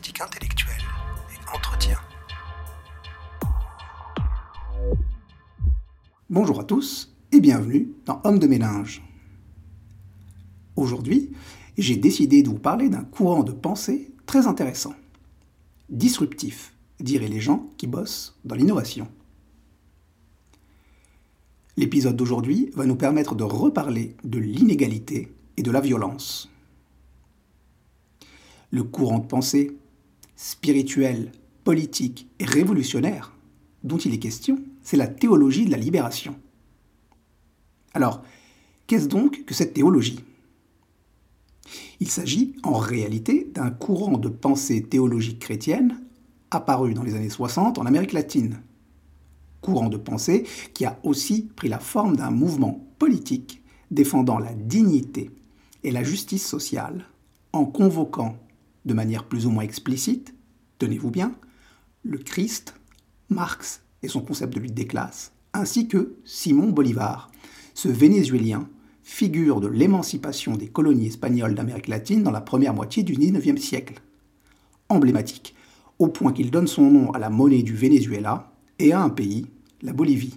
gymnastique intellectuelle et entretien. Bonjour à tous et bienvenue dans Homme de mélange. Aujourd'hui, j'ai décidé de vous parler d'un courant de pensée très intéressant. Disruptif, diraient les gens qui bossent dans l'innovation. L'épisode d'aujourd'hui va nous permettre de reparler de l'inégalité et de la violence. Le courant de pensée spirituel, politique et révolutionnaire dont il est question, c'est la théologie de la libération. Alors, qu'est-ce donc que cette théologie? Il s'agit en réalité d'un courant de pensée théologique chrétienne apparu dans les années 60 en Amérique latine. Courant de pensée qui a aussi pris la forme d'un mouvement politique défendant la dignité et la justice sociale en convoquant de manière plus ou moins explicite, tenez-vous bien, le Christ, Marx et son concept de lutte des classes, ainsi que Simon Bolivar, ce Vénézuélien, figure de l'émancipation des colonies espagnoles d'Amérique latine dans la première moitié du XIXe siècle. Emblématique, au point qu'il donne son nom à la monnaie du Venezuela et à un pays, la Bolivie.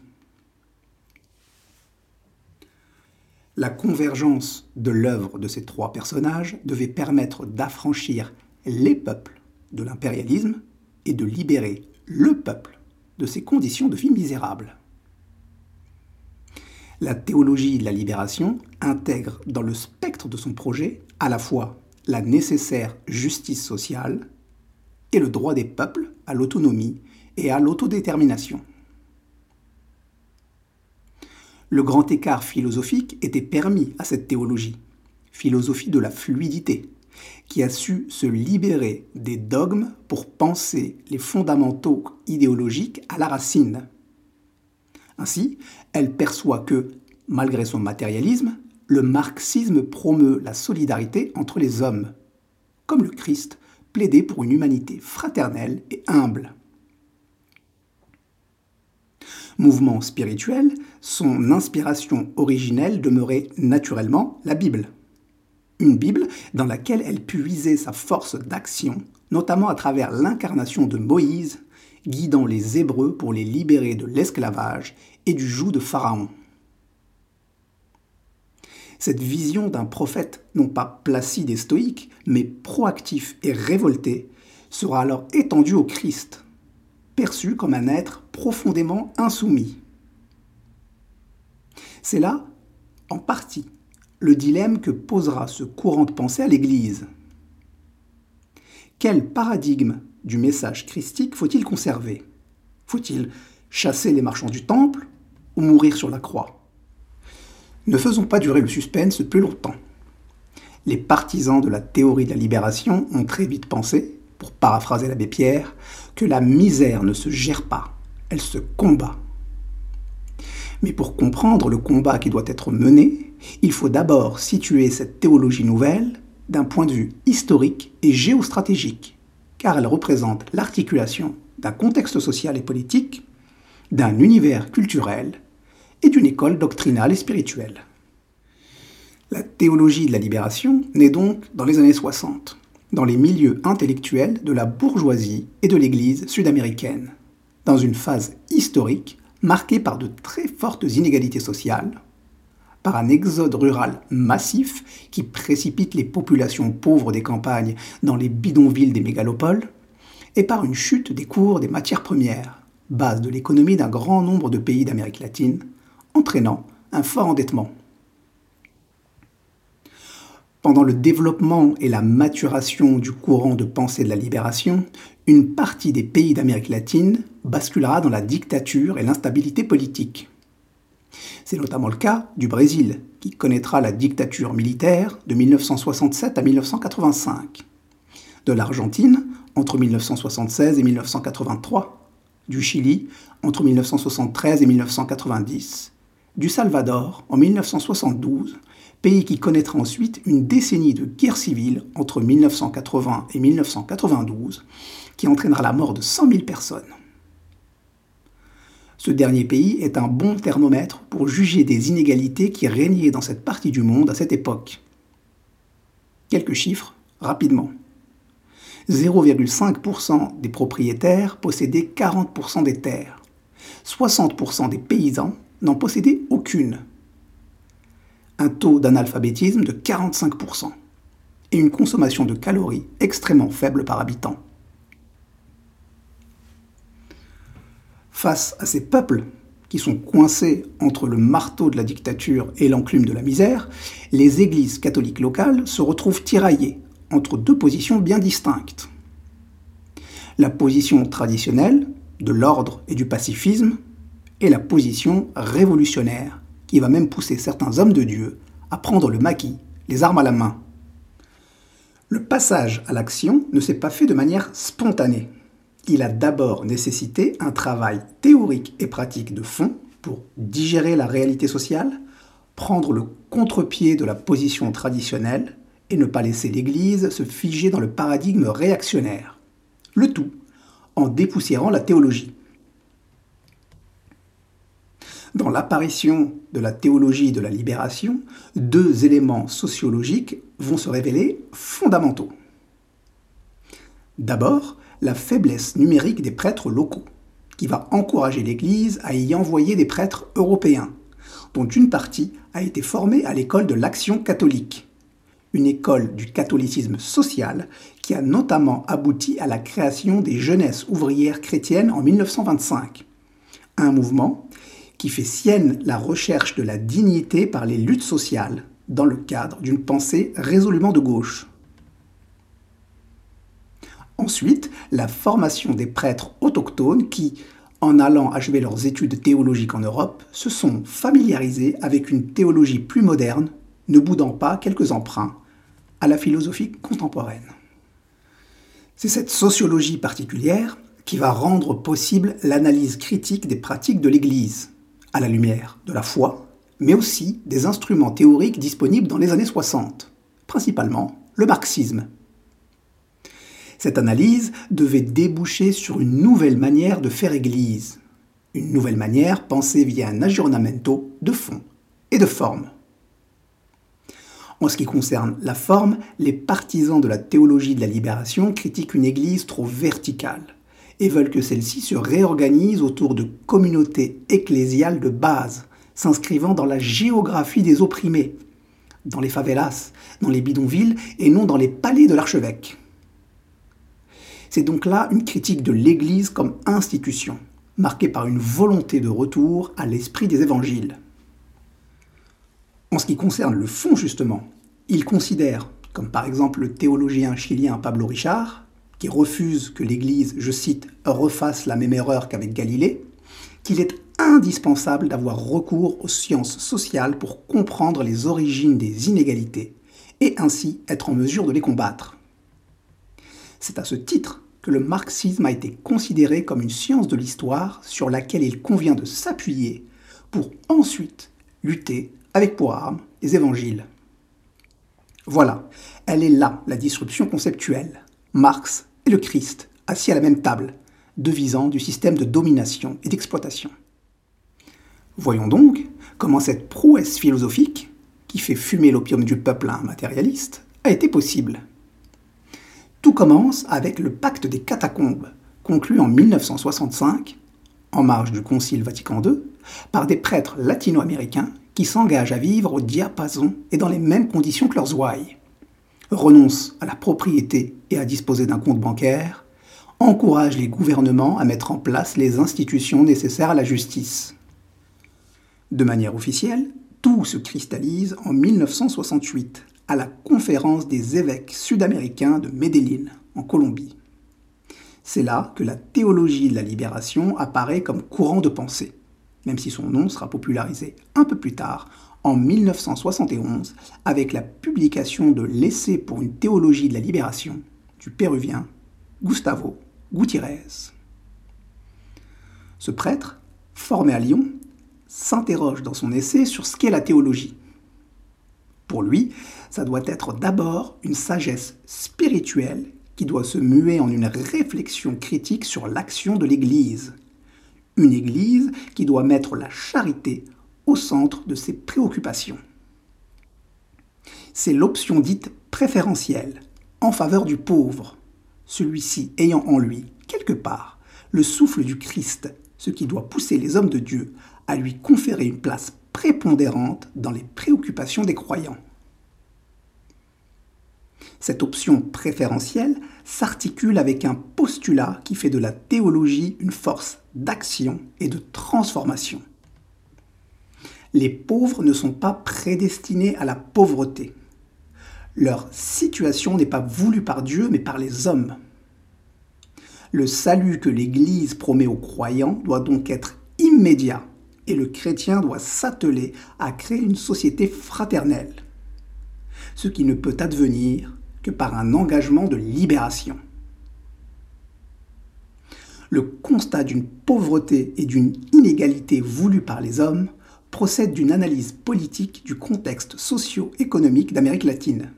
La convergence de l'œuvre de ces trois personnages devait permettre d'affranchir les peuples de l'impérialisme et de libérer le peuple de ses conditions de vie misérables. La théologie de la libération intègre dans le spectre de son projet à la fois la nécessaire justice sociale et le droit des peuples à l'autonomie et à l'autodétermination. Le grand écart philosophique était permis à cette théologie, philosophie de la fluidité, qui a su se libérer des dogmes pour penser les fondamentaux idéologiques à la racine. Ainsi, elle perçoit que, malgré son matérialisme, le marxisme promeut la solidarité entre les hommes, comme le Christ plaidait pour une humanité fraternelle et humble mouvement spirituel, son inspiration originelle demeurait naturellement la Bible. Une Bible dans laquelle elle puisait sa force d'action, notamment à travers l'incarnation de Moïse, guidant les Hébreux pour les libérer de l'esclavage et du joug de Pharaon. Cette vision d'un prophète, non pas placide et stoïque, mais proactif et révolté, sera alors étendue au Christ, perçu comme un être profondément insoumis. C'est là, en partie, le dilemme que posera ce courant de pensée à l'Église. Quel paradigme du message christique faut-il conserver? Faut-il chasser les marchands du temple ou mourir sur la croix? Ne faisons pas durer le suspense plus longtemps. Les partisans de la théorie de la libération ont très vite pensé, pour paraphraser l'abbé Pierre, que la misère ne se gère pas, elle se combat. Mais pour comprendre le combat qui doit être mené, il faut d'abord situer cette théologie nouvelle d'un point de vue historique et géostratégique, car elle représente l'articulation d'un contexte social et politique, d'un univers culturel et d'une école doctrinale et spirituelle. La théologie de la libération naît donc dans les années 60 dans les milieux intellectuels de la bourgeoisie et de l'Église sud-américaine, dans une phase historique marquée par de très fortes inégalités sociales, par un exode rural massif qui précipite les populations pauvres des campagnes dans les bidonvilles des mégalopoles, et par une chute des cours des matières premières, base de l'économie d'un grand nombre de pays d'Amérique latine, entraînant un fort endettement. Pendant le développement et la maturation du courant de pensée de la libération, une partie des pays d'Amérique latine basculera dans la dictature et l'instabilité politique. C'est notamment le cas du Brésil, qui connaîtra la dictature militaire de 1967 à 1985, de l'Argentine entre 1976 et 1983, du Chili entre 1973 et 1990, du Salvador en 1972 pays qui connaîtra ensuite une décennie de guerre civile entre 1980 et 1992, qui entraînera la mort de 100 000 personnes. Ce dernier pays est un bon thermomètre pour juger des inégalités qui régnaient dans cette partie du monde à cette époque. Quelques chiffres, rapidement. 0,5% des propriétaires possédaient 40% des terres. 60% des paysans n'en possédaient aucune. Un taux d'analphabétisme de 45% et une consommation de calories extrêmement faible par habitant. Face à ces peuples qui sont coincés entre le marteau de la dictature et l'enclume de la misère, les églises catholiques locales se retrouvent tiraillées entre deux positions bien distinctes. La position traditionnelle de l'ordre et du pacifisme et la position révolutionnaire qui va même pousser certains hommes de Dieu à prendre le maquis, les armes à la main. Le passage à l'action ne s'est pas fait de manière spontanée. Il a d'abord nécessité un travail théorique et pratique de fond pour digérer la réalité sociale, prendre le contre-pied de la position traditionnelle et ne pas laisser l'Église se figer dans le paradigme réactionnaire. Le tout en dépoussiérant la théologie. Dans l'apparition de la théologie de la libération, deux éléments sociologiques vont se révéler fondamentaux. D'abord, la faiblesse numérique des prêtres locaux, qui va encourager l'Église à y envoyer des prêtres européens, dont une partie a été formée à l'école de l'action catholique, une école du catholicisme social qui a notamment abouti à la création des jeunesses ouvrières chrétiennes en 1925, un mouvement qui fait sienne la recherche de la dignité par les luttes sociales dans le cadre d'une pensée résolument de gauche. Ensuite, la formation des prêtres autochtones qui, en allant achever leurs études théologiques en Europe, se sont familiarisés avec une théologie plus moderne, ne boudant pas quelques emprunts à la philosophie contemporaine. C'est cette sociologie particulière qui va rendre possible l'analyse critique des pratiques de l'Église, à la lumière de la foi, mais aussi des instruments théoriques disponibles dans les années 60, principalement le marxisme. Cette analyse devait déboucher sur une nouvelle manière de faire Église, une nouvelle manière pensée via un aggiornamento de fond et de forme. En ce qui concerne la forme, les partisans de la théologie de la libération critiquent une Église trop verticale et veulent que celle-ci se réorganise autour de communautés ecclésiales de base, s'inscrivant dans la géographie des opprimés, dans les favelas, dans les bidonvilles et non dans les palais de l'archevêque. C'est donc là une critique de l'Église comme institution, marquée par une volonté de retour à l'esprit des évangiles. En ce qui concerne le fond, justement, il considère, comme par exemple le théologien chilien Pablo Richard, qui refuse que l'Église, je cite, refasse la même erreur qu'avec Galilée, qu'il est indispensable d'avoir recours aux sciences sociales pour comprendre les origines des inégalités et ainsi être en mesure de les combattre. C'est à ce titre que le marxisme a été considéré comme une science de l'histoire sur laquelle il convient de s'appuyer pour ensuite lutter avec pour arme les évangiles. Voilà, elle est là, la disruption conceptuelle. Marx et le Christ, assis à la même table, devisant du système de domination et d'exploitation. Voyons donc comment cette prouesse philosophique, qui fait fumer l'opium du peuple à un matérialiste, a été possible. Tout commence avec le pacte des catacombes, conclu en 1965, en marge du Concile Vatican II, par des prêtres latino-américains qui s'engagent à vivre au diapason et dans les mêmes conditions que leurs ouailles, renoncent à la propriété et à disposer d'un compte bancaire, encouragent les gouvernements à mettre en place les institutions nécessaires à la justice. De manière officielle, tout se cristallise en 1968 à la conférence des évêques sud-américains de Medellín, en Colombie. C'est là que la théologie de la libération apparaît comme courant de pensée même si son nom sera popularisé un peu plus tard, en 1971, avec la publication de L'essai pour une théologie de la libération du péruvien Gustavo Gutiérrez. Ce prêtre, formé à Lyon, s'interroge dans son essai sur ce qu'est la théologie. Pour lui, ça doit être d'abord une sagesse spirituelle qui doit se muer en une réflexion critique sur l'action de l'Église, une Église qui doit mettre la charité au centre de ses préoccupations. C'est l'option dite préférentielle, en faveur du pauvre, celui-ci ayant en lui, quelque part, le souffle du Christ, ce qui doit pousser les hommes de Dieu à lui conférer une place prépondérante dans les préoccupations des croyants. Cette option préférentielle s'articule avec un postulat qui fait de la théologie une force d'action et de transformation. Les pauvres ne sont pas prédestinés à la pauvreté. Leur situation n'est pas voulue par Dieu, mais par les hommes. Le salut que l'Église promet aux croyants doit donc être immédiat et le chrétien doit s'atteler à créer une société fraternelle, ce qui ne peut advenir que par un engagement de libération. Le constat d'une pauvreté et d'une inégalité voulue par les hommes procède d'une analyse politique du contexte socio-économique d'Amérique latine.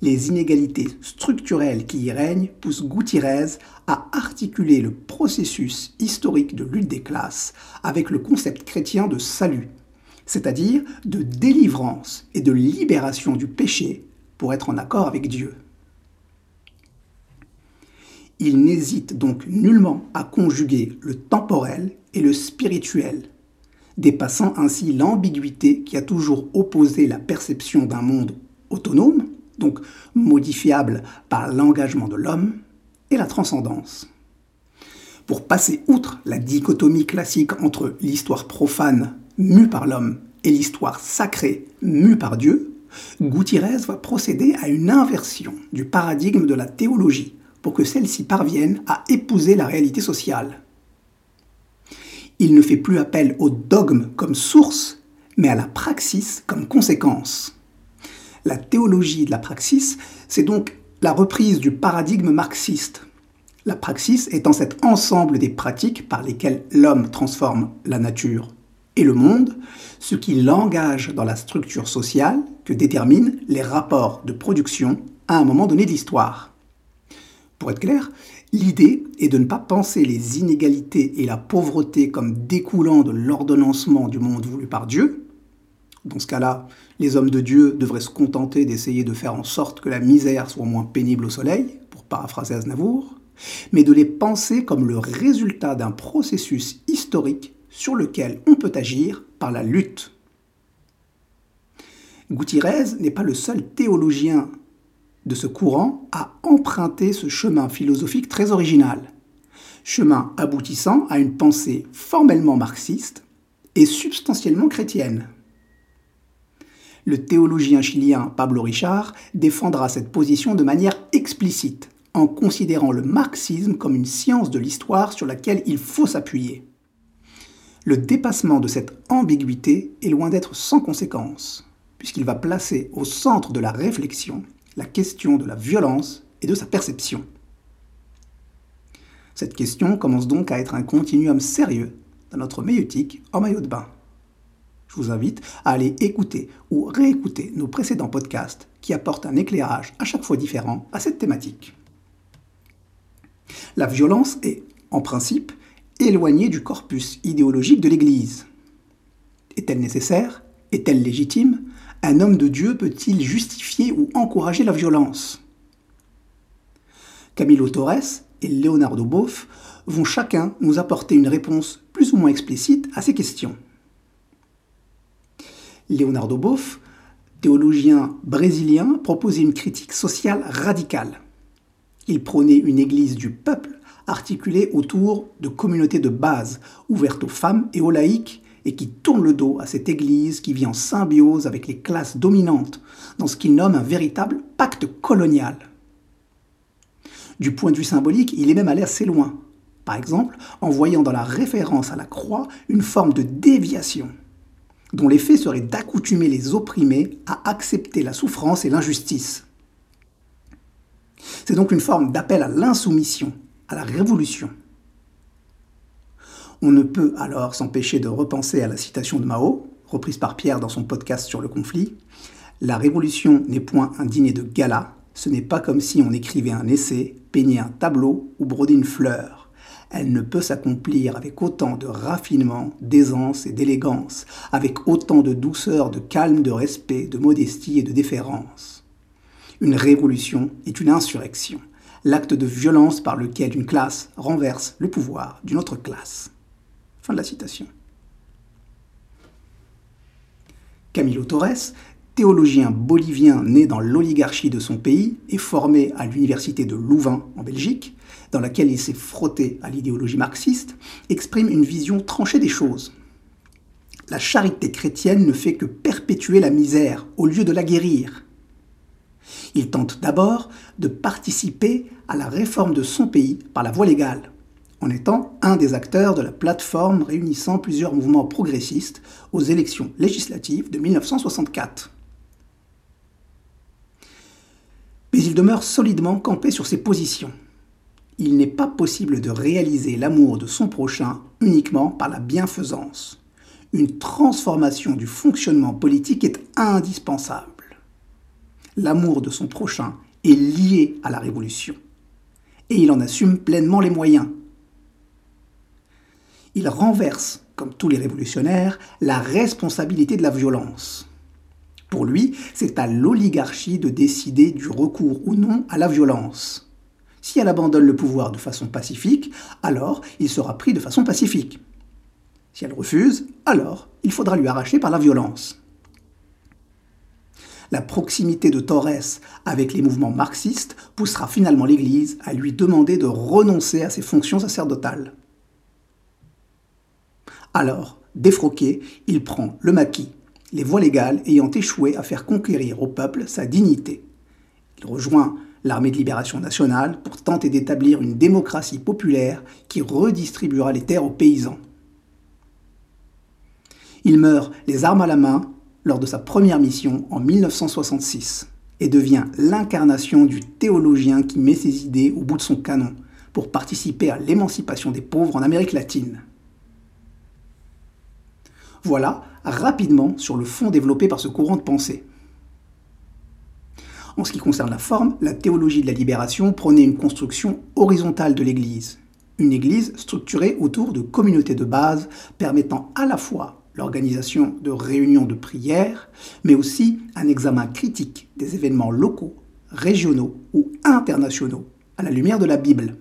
Les inégalités structurelles qui y règnent poussent Gutiérrez à articuler le processus historique de lutte des classes avec le concept chrétien de salut, c'est-à-dire de délivrance et de libération du péché pour être en accord avec Dieu. Il n'hésite donc nullement à conjuguer le temporel et le spirituel, dépassant ainsi l'ambiguïté qui a toujours opposé la perception d'un monde autonome, donc modifiable par l'engagement de l'homme, et la transcendance. Pour passer outre la dichotomie classique entre l'histoire profane mue par l'homme et l'histoire sacrée mue par Dieu, Gutiérrez va procéder à une inversion du paradigme de la théologie pour que celle-ci parvienne à épouser la réalité sociale. Il ne fait plus appel au dogme comme source, mais à la praxis comme conséquence. La théologie de la praxis, c'est donc la reprise du paradigme marxiste. La praxis étant cet ensemble des pratiques par lesquelles l'homme transforme la nature et le monde, ce qui l'engage dans la structure sociale que déterminent les rapports de production à un moment donné de l'histoire. Pour être clair, l'idée est de ne pas penser les inégalités et la pauvreté comme découlant de l'ordonnancement du monde voulu par Dieu. Dans ce cas-là, les hommes de Dieu devraient se contenter d'essayer de faire en sorte que la misère soit moins pénible au soleil, pour paraphraser Aznavour, mais de les penser comme le résultat d'un processus historique sur lequel on peut agir par la lutte. Gutiérrez n'est pas le seul théologien de ce courant à emprunter ce chemin philosophique très original, chemin aboutissant à une pensée formellement marxiste et substantiellement chrétienne. Le théologien chilien Pablo Richard défendra cette position de manière explicite, en considérant le marxisme comme une science de l'histoire sur laquelle il faut s'appuyer le dépassement de cette ambiguïté est loin d'être sans conséquence, puisqu'il va placer au centre de la réflexion la question de la violence et de sa perception. Cette question commence donc à être un continuum sérieux dans notre méutique en maillot de bain. Je vous invite à aller écouter ou réécouter nos précédents podcasts qui apportent un éclairage à chaque fois différent à cette thématique. La violence est, en principe, éloignée du corpus idéologique de l'Église. Est-elle nécessaire? Est-elle légitime? Un homme de Dieu peut-il justifier ou encourager la violence? Camilo Torres et Leonardo Boff vont chacun nous apporter une réponse plus ou moins explicite à ces questions. Leonardo Boff, théologien brésilien, proposait une critique sociale radicale. Il prônait une église du peuple articulée autour de communautés de base, ouvertes aux femmes et aux laïcs, et qui tournent le dos à cette Église qui vit en symbiose avec les classes dominantes, dans ce qu'il nomme un véritable pacte colonial. Du point de vue symbolique, il est même allé assez loin, par exemple en voyant dans la référence à la croix une forme de déviation, dont l'effet serait d'accoutumer les opprimés à accepter la souffrance et l'injustice. C'est donc une forme d'appel à l'insoumission, à la révolution. On ne peut alors s'empêcher de repenser à la citation de Mao, reprise par Pierre dans son podcast sur le conflit. La révolution n'est point un dîner de gala, ce n'est pas comme si on écrivait un essai, peignait un tableau ou brodait une fleur. Elle ne peut s'accomplir avec autant de raffinement, d'aisance et d'élégance, avec autant de douceur, de calme, de respect, de modestie et de déférence. Une révolution est une insurrection, l'acte de violence par lequel une classe renverse le pouvoir d'une autre classe. Fin de la citation. Camilo Torres, théologien bolivien né dans l'oligarchie de son pays et formé à l'université de Louvain en Belgique, dans laquelle il s'est frotté à l'idéologie marxiste, exprime une vision tranchée des choses. La charité chrétienne ne fait que perpétuer la misère au lieu de la guérir. Il tente d'abord de participer à la réforme de son pays par la voie légale, en étant un des acteurs de la plateforme réunissant plusieurs mouvements progressistes aux élections législatives de 1964. Mais il demeure solidement campé sur ses positions. Il n'est pas possible de réaliser l'amour de son prochain uniquement par la bienfaisance. Une transformation du fonctionnement politique est indispensable. L'amour de son prochain est lié à la révolution. Et il en assume pleinement les moyens. Il renverse, comme tous les révolutionnaires, la responsabilité de la violence. Pour lui, c'est à l'oligarchie de décider du recours ou non à la violence. Si elle abandonne le pouvoir de façon pacifique, alors il sera pris de façon pacifique. Si elle refuse, alors il faudra lui arracher par la violence. La proximité de Torres avec les mouvements marxistes poussera finalement l'Église à lui demander de renoncer à ses fonctions sacerdotales. Alors, défroqué, il prend le maquis, les voies légales ayant échoué à faire conquérir au peuple sa dignité. Il rejoint l'armée de libération nationale pour tenter d'établir une démocratie populaire qui redistribuera les terres aux paysans. Il meurt les armes à la main lors de sa première mission en 1966 et devient l'incarnation du théologien qui met ses idées au bout de son canon pour participer à l'émancipation des pauvres en Amérique latine. Voilà rapidement sur le fond développé par ce courant de pensée. En ce qui concerne la forme, la théologie de la libération prônait une construction horizontale de l'Église, une Église structurée autour de communautés de base permettant à la fois l'organisation de réunions de prière, mais aussi un examen critique des événements locaux, régionaux ou internationaux à la lumière de la Bible.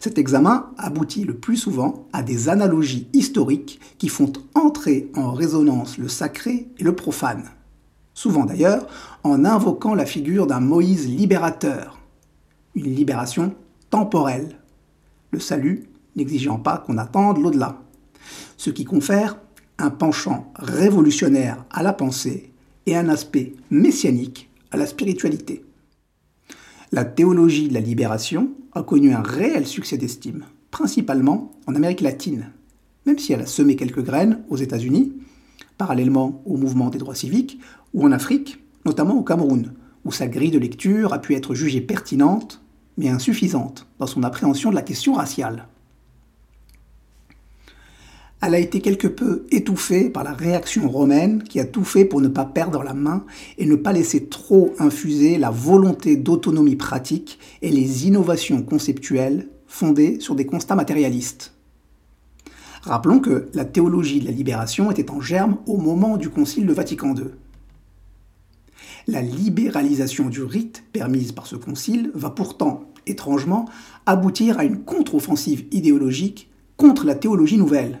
Cet examen aboutit le plus souvent à des analogies historiques qui font entrer en résonance le sacré et le profane, souvent d'ailleurs en invoquant la figure d'un Moïse libérateur, une libération temporelle, le salut n'exigeant pas qu'on attende l'au-delà, ce qui confère un penchant révolutionnaire à la pensée et un aspect messianique à la spiritualité. La théologie de la libération a connu un réel succès d'estime, principalement en Amérique latine, même si elle a semé quelques graines aux États-Unis, parallèlement au mouvement des droits civiques, ou en Afrique, notamment au Cameroun, où sa grille de lecture a pu être jugée pertinente, mais insuffisante dans son appréhension de la question raciale. Elle a été quelque peu étouffée par la réaction romaine qui a tout fait pour ne pas perdre la main et ne pas laisser trop infuser la volonté d'autonomie pratique et les innovations conceptuelles fondées sur des constats matérialistes. Rappelons que la théologie de la libération était en germe au moment du Concile de Vatican II. La libéralisation du rite permise par ce concile va pourtant, étrangement, aboutir à une contre-offensive idéologique contre la théologie nouvelle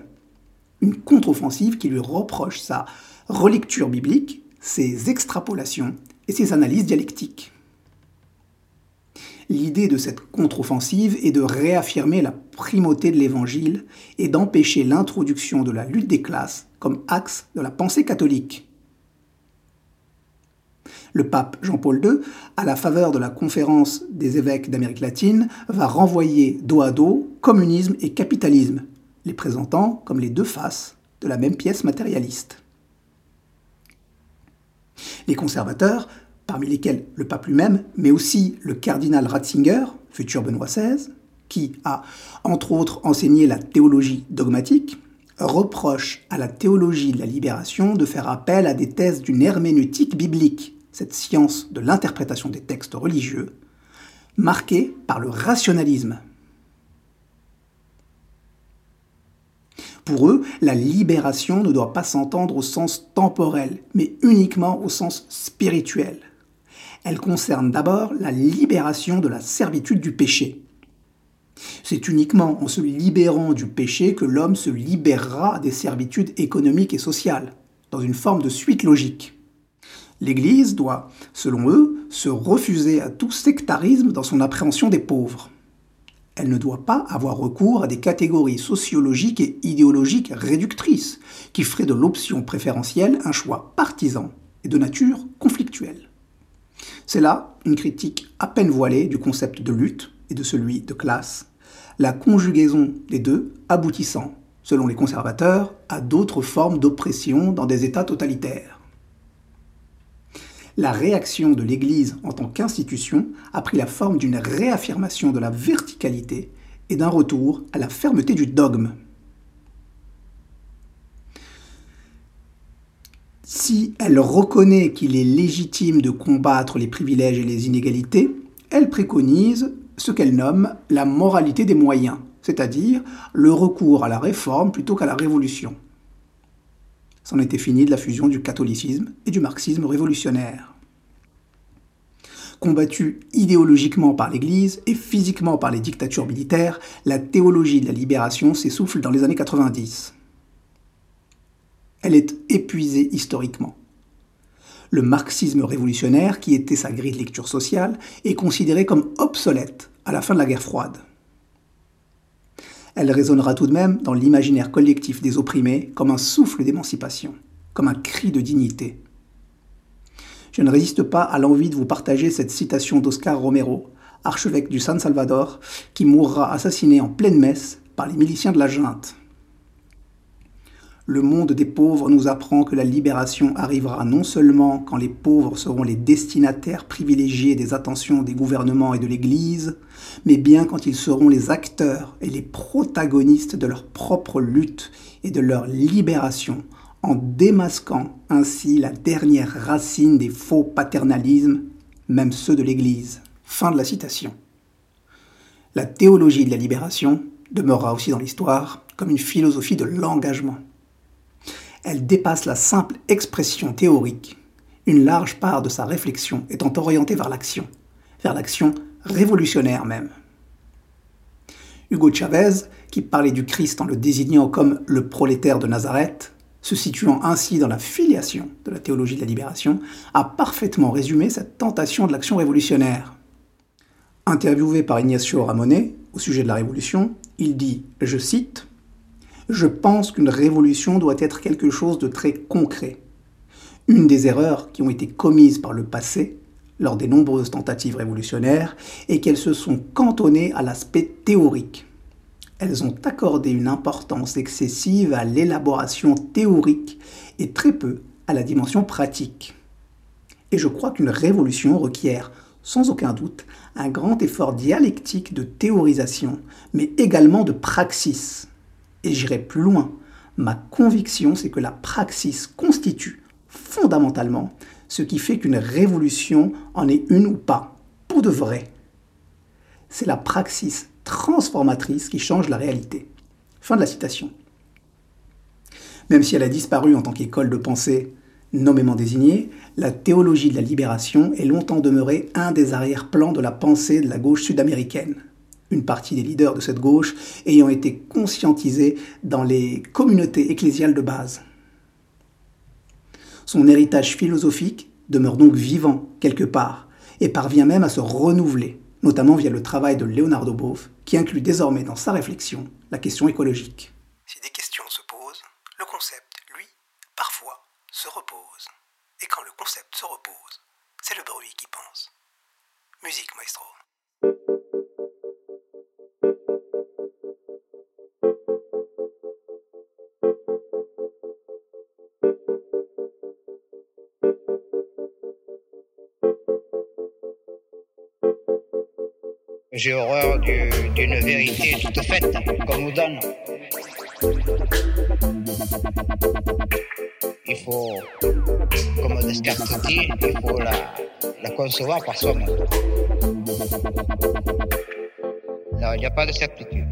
une contre-offensive qui lui reproche sa relecture biblique, ses extrapolations et ses analyses dialectiques. L'idée de cette contre-offensive est de réaffirmer la primauté de l'Évangile et d'empêcher l'introduction de la lutte des classes comme axe de la pensée catholique. Le pape Jean-Paul II, à la faveur de la conférence des évêques d'Amérique latine, va renvoyer dos à dos communisme et capitalisme, les présentant comme les deux faces de la même pièce matérialiste. Les conservateurs, parmi lesquels le pape lui-même, mais aussi le cardinal Ratzinger, futur Benoît XVI, qui a entre autres enseigné la théologie dogmatique, reprochent à la théologie de la libération de faire appel à des thèses d'une herméneutique biblique, cette science de l'interprétation des textes religieux, marquée par le rationalisme Pour eux, la libération ne doit pas s'entendre au sens temporel, mais uniquement au sens spirituel. Elle concerne d'abord la libération de la servitude du péché. C'est uniquement en se libérant du péché que l'homme se libérera des servitudes économiques et sociales, dans une forme de suite logique. L'Église doit, selon eux, se refuser à tout sectarisme dans son appréhension des pauvres. Elle ne doit pas avoir recours à des catégories sociologiques et idéologiques réductrices, qui feraient de l'option préférentielle un choix partisan et de nature conflictuelle. C'est là une critique à peine voilée du concept de lutte et de celui de classe, la conjugaison des deux aboutissant, selon les conservateurs, à d'autres formes d'oppression dans des États totalitaires la réaction de l'Église en tant qu'institution a pris la forme d'une réaffirmation de la verticalité et d'un retour à la fermeté du dogme. Si elle reconnaît qu'il est légitime de combattre les privilèges et les inégalités, elle préconise ce qu'elle nomme la moralité des moyens, c'est-à-dire le recours à la réforme plutôt qu'à la révolution. C'en était fini de la fusion du catholicisme et du marxisme révolutionnaire. Combattue idéologiquement par l'Église et physiquement par les dictatures militaires, la théologie de la libération s'essouffle dans les années 90. Elle est épuisée historiquement. Le marxisme révolutionnaire, qui était sa grille de lecture sociale, est considéré comme obsolète à la fin de la guerre froide. Elle résonnera tout de même dans l'imaginaire collectif des opprimés comme un souffle d'émancipation, comme un cri de dignité je ne résiste pas à l'envie de vous partager cette citation d'Oscar Romero, archevêque du San Salvador, qui mourra assassiné en pleine messe par les miliciens de la junte. Le monde des pauvres nous apprend que la libération arrivera non seulement quand les pauvres seront les destinataires privilégiés des attentions des gouvernements et de l'Église, mais bien quand ils seront les acteurs et les protagonistes de leur propre lutte et de leur libération en démasquant ainsi la dernière racine des faux paternalismes, même ceux de l'Église. Fin de la citation. La théologie de la libération demeurera aussi dans l'histoire comme une philosophie de l'engagement. Elle dépasse la simple expression théorique. Une large part de sa réflexion étant orientée vers l'action, vers l'action révolutionnaire même. Hugo Chavez, qui parlait du Christ en le désignant comme le prolétaire de Nazareth, se situant ainsi dans la filiation de la théologie de la libération, a parfaitement résumé cette tentation de l'action révolutionnaire. Interviewé par Ignacio Ramonet au sujet de la révolution, il dit, je cite, Je pense qu'une révolution doit être quelque chose de très concret. Une des erreurs qui ont été commises par le passé, lors des nombreuses tentatives révolutionnaires, est qu'elles se sont cantonnées à l'aspect théorique elles ont accordé une importance excessive à l'élaboration théorique et très peu à la dimension pratique. Et je crois qu'une révolution requiert, sans aucun doute, un grand effort dialectique de théorisation, mais également de praxis. Et j'irai plus loin. Ma conviction, c'est que la praxis constitue fondamentalement ce qui fait qu'une révolution en est une ou pas, pour de vrai. C'est la praxis transformatrice qui change la réalité. Fin de la citation. Même si elle a disparu en tant qu'école de pensée nommément désignée, la théologie de la libération est longtemps demeurée un des arrière-plans de la pensée de la gauche sud-américaine. Une partie des leaders de cette gauche ayant été conscientisés dans les communautés ecclésiales de base. Son héritage philosophique demeure donc vivant quelque part et parvient même à se renouveler notamment via le travail de Leonardo Boff, qui inclut désormais dans sa réflexion la question écologique. Si des questions se posent, le concept, lui, parfois, se repose. Et quand le concept se repose, c'est le bruit qui pense. Musique, maestro. J'ai horreur d'une vérité toute faite qu'on nous donne. Il faut, comme Descartes dit, il faut la, la concevoir par soi-même. Il n'y a pas de certitude.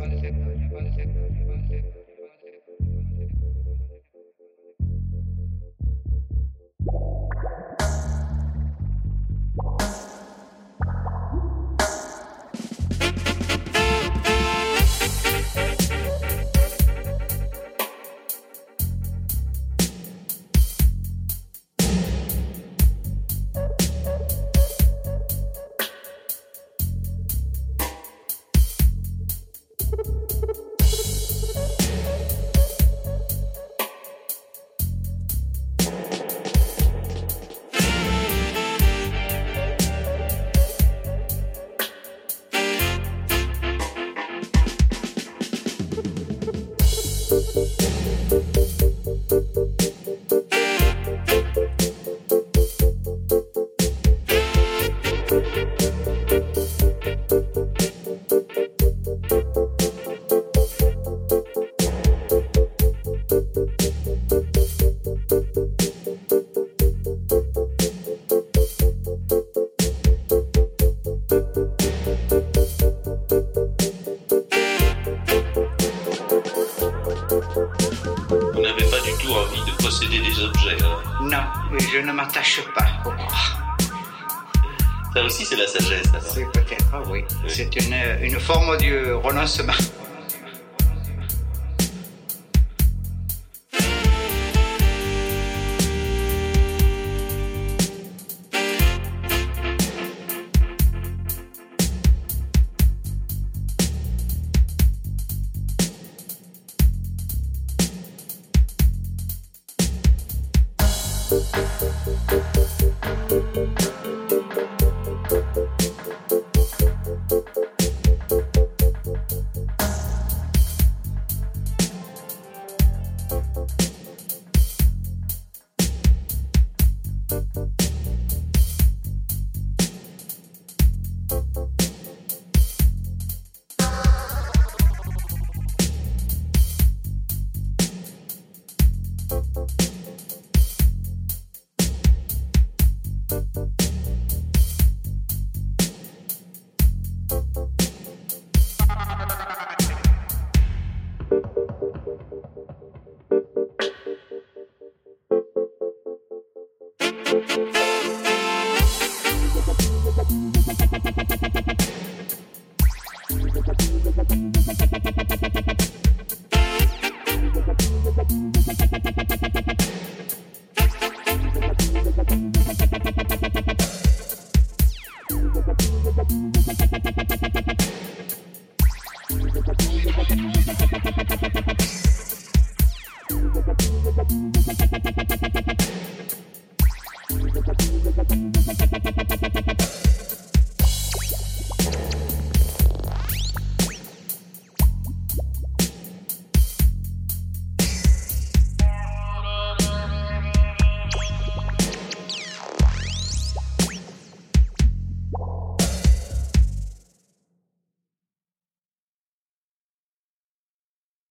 Du renoncement.